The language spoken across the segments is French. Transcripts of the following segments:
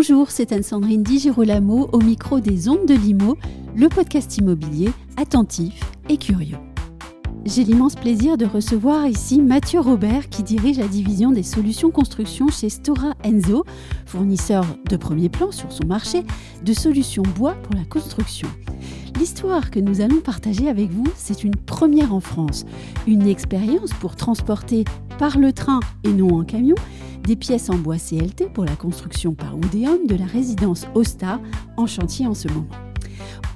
Bonjour, c'est Anne-Sandrine Di Girolamo au micro des Ondes de Limo, le podcast immobilier attentif et curieux. J'ai l'immense plaisir de recevoir ici Mathieu Robert qui dirige la division des solutions construction chez Stora Enzo, fournisseur de premier plan sur son marché de solutions bois pour la construction. L'histoire que nous allons partager avec vous, c'est une première en France, une expérience pour transporter par le train et non en camion des pièces en bois CLT pour la construction par Oudéum de la résidence Osta en chantier en ce moment.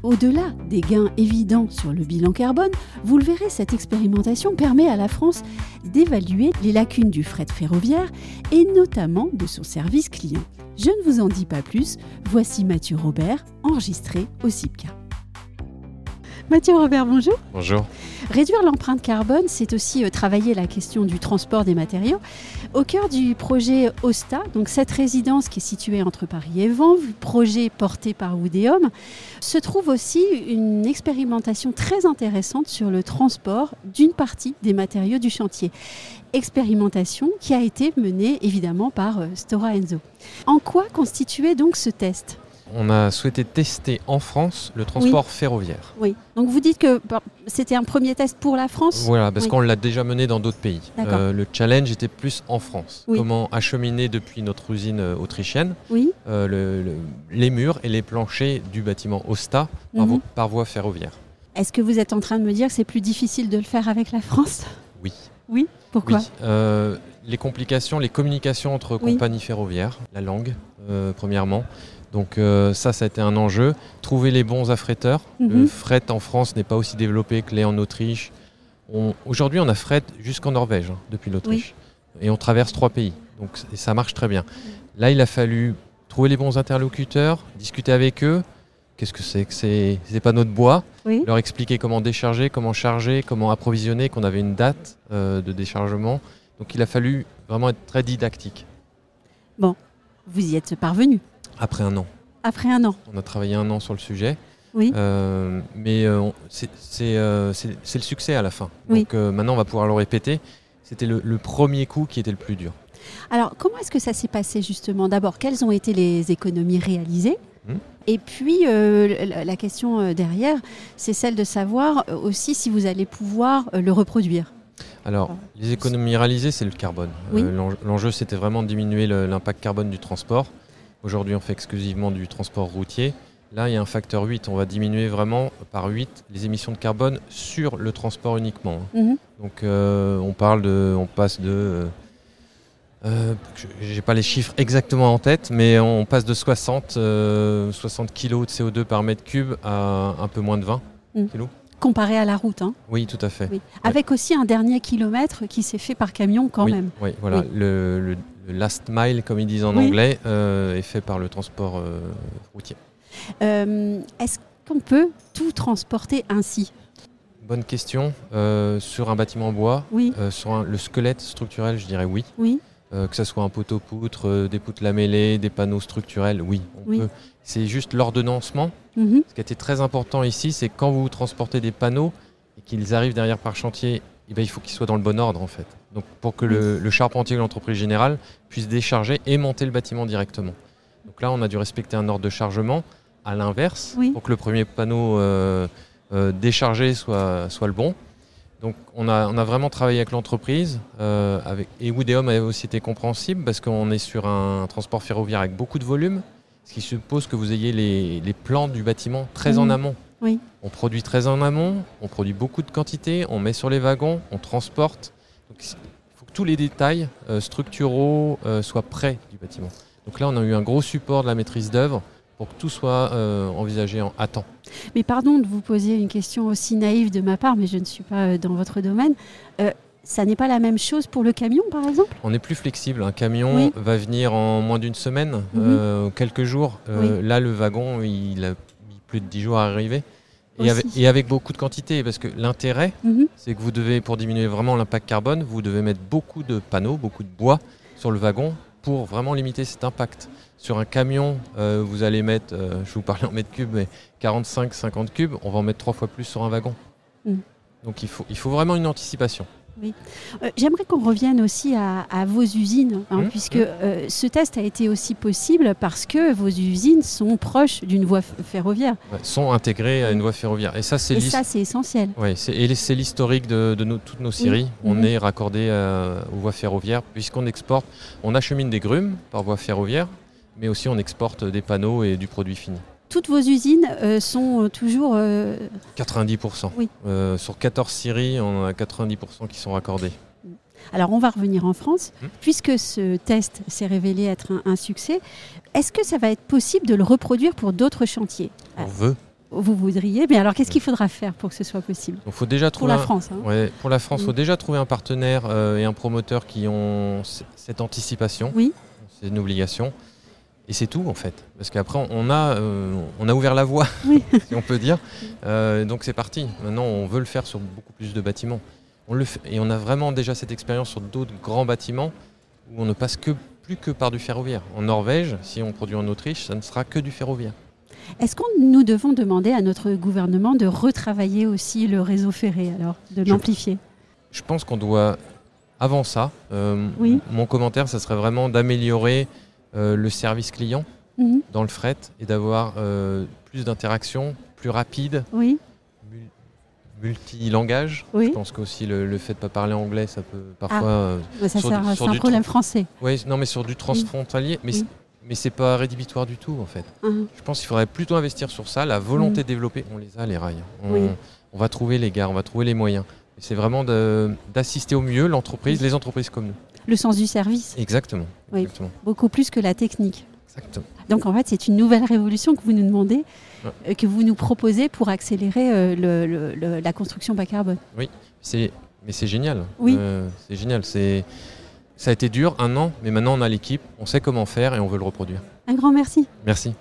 Au-delà des gains évidents sur le bilan carbone, vous le verrez, cette expérimentation permet à la France d'évaluer les lacunes du fret ferroviaire et notamment de son service client. Je ne vous en dis pas plus, voici Mathieu Robert, enregistré au CIPCA. Mathieu Robert, bonjour. Bonjour. Réduire l'empreinte carbone, c'est aussi euh, travailler la question du transport des matériaux. Au cœur du projet OSTA, donc cette résidence qui est située entre Paris et Vanves, projet porté par Oudéum, se trouve aussi une expérimentation très intéressante sur le transport d'une partie des matériaux du chantier. Expérimentation qui a été menée évidemment par euh, Stora Enzo. En quoi constituait donc ce test? On a souhaité tester en France le transport ferroviaire. Oui. Donc vous dites que c'était un premier test pour la France? Voilà, parce qu'on l'a déjà mené dans d'autres pays. Euh, le challenge était plus en France. Comment acheminer depuis notre usine euh, autrichienne. Euh, les murs et les planchers du bâtiment Osta mhm. par, voie ferroviaire. Est-ce que vous êtes en train de me dire que c'est plus difficile de le faire avec la France? Oui. Oui? Pourquoi? Les complications, les communications entre compagnies ferroviaires, la langue, premièrement. Donc euh, ça, ça a été un enjeu. Trouver les bons affréteurs. Le mhm. fret en France n'est pas aussi développé que l'est en Autriche. Aujourd'hui, on a fret jusqu'en Norvège, hein, depuis l'Autriche. Et on traverse trois pays. Donc ça marche très bien. Là, il a fallu trouver les bons interlocuteurs, discuter avec eux. Qu'est-ce que c'est que ces, panneaux de bois? Leur expliquer comment décharger, comment charger, comment approvisionner, qu'on avait une date euh, de déchargement. Donc il a fallu vraiment être très didactique. Bon, vous y êtes parvenu après un an. Après un an. On a travaillé un an sur le sujet. Oui. Euh, mais euh, euh, c'est le succès à la fin. Donc maintenant, on va pouvoir le répéter. C'était le, premier coup qui était le plus dur. Alors, comment est-ce que ça s'est passé justement? D'abord, quelles ont été les économies réalisées? Hmm. Et puis, la question derrière, c'est celle de savoir aussi si vous allez pouvoir le reproduire. Alors, les économies réalisées, c'est le carbone. L'enjeu, c'était vraiment de diminuer l'impact carbone du transport. Aujourd'hui, on fait exclusivement du transport routier. Là, il y a un facteur 8. On va diminuer vraiment par 8 les émissions de carbone sur le transport uniquement. Mhm. Donc, euh, on parle de, on passe de, euh, euh j'ai pas les chiffres exactement en tête, mais on passe de 60, 60 kg de CO2 par mètre cube à un peu moins de 20 mhm. kg. Comparé à la route. Hein. Oui, tout à fait. Avec aussi un dernier kilomètre qui s'est fait par camion quand même. Oui, voilà. Le, le last mile, comme ils disent en anglais, euh, est fait par le transport euh, routier. Euh, est-ce qu'on peut tout transporter ainsi? Bonne question. sur un bâtiment en bois, oui. sur le squelette structurel, je dirais oui. Oui. que ce soit un poteau poutre, des poutres lamellées, des panneaux structurels, oui. C'est juste l'ordonnancement. Mhm. Ce qui a été très important ici, c'est quand vous transportez des panneaux et qu'ils arrivent derrière par chantier eh ben, il faut qu'il soit dans le bon ordre en fait. Donc pour que le, charpentier de l'entreprise générale puisse décharger et monter le bâtiment directement. Donc là, on a dû respecter un ordre de chargement à l'inverse pour que le premier panneau euh, euh, déchargé soit, soit le bon. Donc on a, on a vraiment travaillé avec l'entreprise euh, avec, et Woodeum a aussi été compréhensible parce qu'on est sur un transport ferroviaire avec beaucoup de volume, ce qui suppose que vous ayez les, plans du bâtiment très en amont. On produit très en amont, on produit beaucoup de quantités, on met sur les wagons, on transporte. Il faut que tous les détails euh, structuraux euh, soient prêts du bâtiment. Donc là, on a eu un gros support de la maîtrise d'œuvre pour que tout soit euh, envisagé en, à temps. Mais pardon de vous poser une question aussi naïve de ma part, mais je ne suis pas dans votre domaine. ça n'est pas la même chose pour le camion, par exemple? On est plus flexible. Un camion va venir en moins d'une semaine, mhm. quelques jours. Là, le wagon, il a plus de 10 jours à arriver. Et avec, beaucoup de quantité, parce que l'intérêt, mhm. c'est que vous devez, pour diminuer vraiment l'impact carbone, vous devez mettre beaucoup de panneaux, beaucoup de bois sur le wagon pour vraiment limiter cet impact. Sur un camion, euh, vous allez mettre, euh, je vous parlais en mètres cubes, mais 45-50 cubes, on va en mettre trois fois plus sur un wagon. Mm. Donc il faut, il faut vraiment une anticipation. Oui. Euh, j'aimerais qu'on revienne aussi à, vos usines, hein, mmh, puisque mmh. Euh, ce test a été aussi possible parce que vos usines sont proches d'une voie ferroviaire. sont intégrées à une voie ferroviaire. Et ça, c'est, essentiel. Oui, et c'est l'historique de, toutes nos séries. On mmh. est raccordé euh, aux voies ferroviaires, puisqu'on exporte, on achemine des grumes par voie ferroviaire, mais aussi on exporte des panneaux et du produit fini toutes vos usines euh, sont euh, toujours... 90%. Euh, sur 14 séries, on a 90% qui sont raccordés. Alors on va revenir en France. Hmm. Puisque ce test s'est révélé être un, succès, est-ce que ça va être possible de le reproduire pour d'autres chantiers? On veut vous voudriez. Mais alors, qu'est-ce qu'il faudra faire pour que ce soit possible? Faut déjà trouver Pour la France. Hein. pour la France, il faut déjà trouver un partenaire et un promoteur qui ont cette anticipation. Oui. C'est une obligation. Et c'est tout en fait. Parce qu'après, on a, euh, on a ouvert la voie, si on peut dire. Euh, donc c'est parti. Maintenant, on veut le faire sur beaucoup plus de bâtiments. On le fait, et on a vraiment déjà cette expérience sur d'autres grands bâtiments où on ne passe que, plus que par du ferroviaire. En Norvège, si on produit en Autriche, ça ne sera que du ferroviaire. Est-ce que nous devons demander à notre gouvernement de retravailler aussi le réseau ferré, alors, de l'amplifier? Je pense qu'on doit, avant ça, euh, oui. mon commentaire, ça serait vraiment d'améliorer le service client mhm. dans le fret et d'avoir euh, plus d'interactions, plus rapides. Oui. Multilangage. Oui. Je pense qu'aussi le, le, fait de ne pas parler anglais, ça peut parfois. Ah. Euh, ça c'est un problème français. Oui, non, mais sur du transfrontalier. Mais mais c'est pas rédhibitoire du tout en fait. Uh-huh. Je pense qu'il faudrait plutôt investir sur ça, la volonté de développer. On les a les rails. On, on, va trouver les gars, on va trouver les moyens. C'est vraiment d'assister au mieux l'entreprise, les entreprises comme nous le sens du service. Exactement. Oui, beaucoup plus que la technique. Exactement. Donc en fait, c'est une nouvelle révolution que vous nous demandez, euh, que vous nous proposez pour accélérer euh, la construction bas carbone. Oui, mais c'est génial. Oui. Euh, c'est génial. Ça a été dur, un an, mais maintenant on a l'équipe, on sait comment faire et on veut le reproduire. Un grand merci. Merci.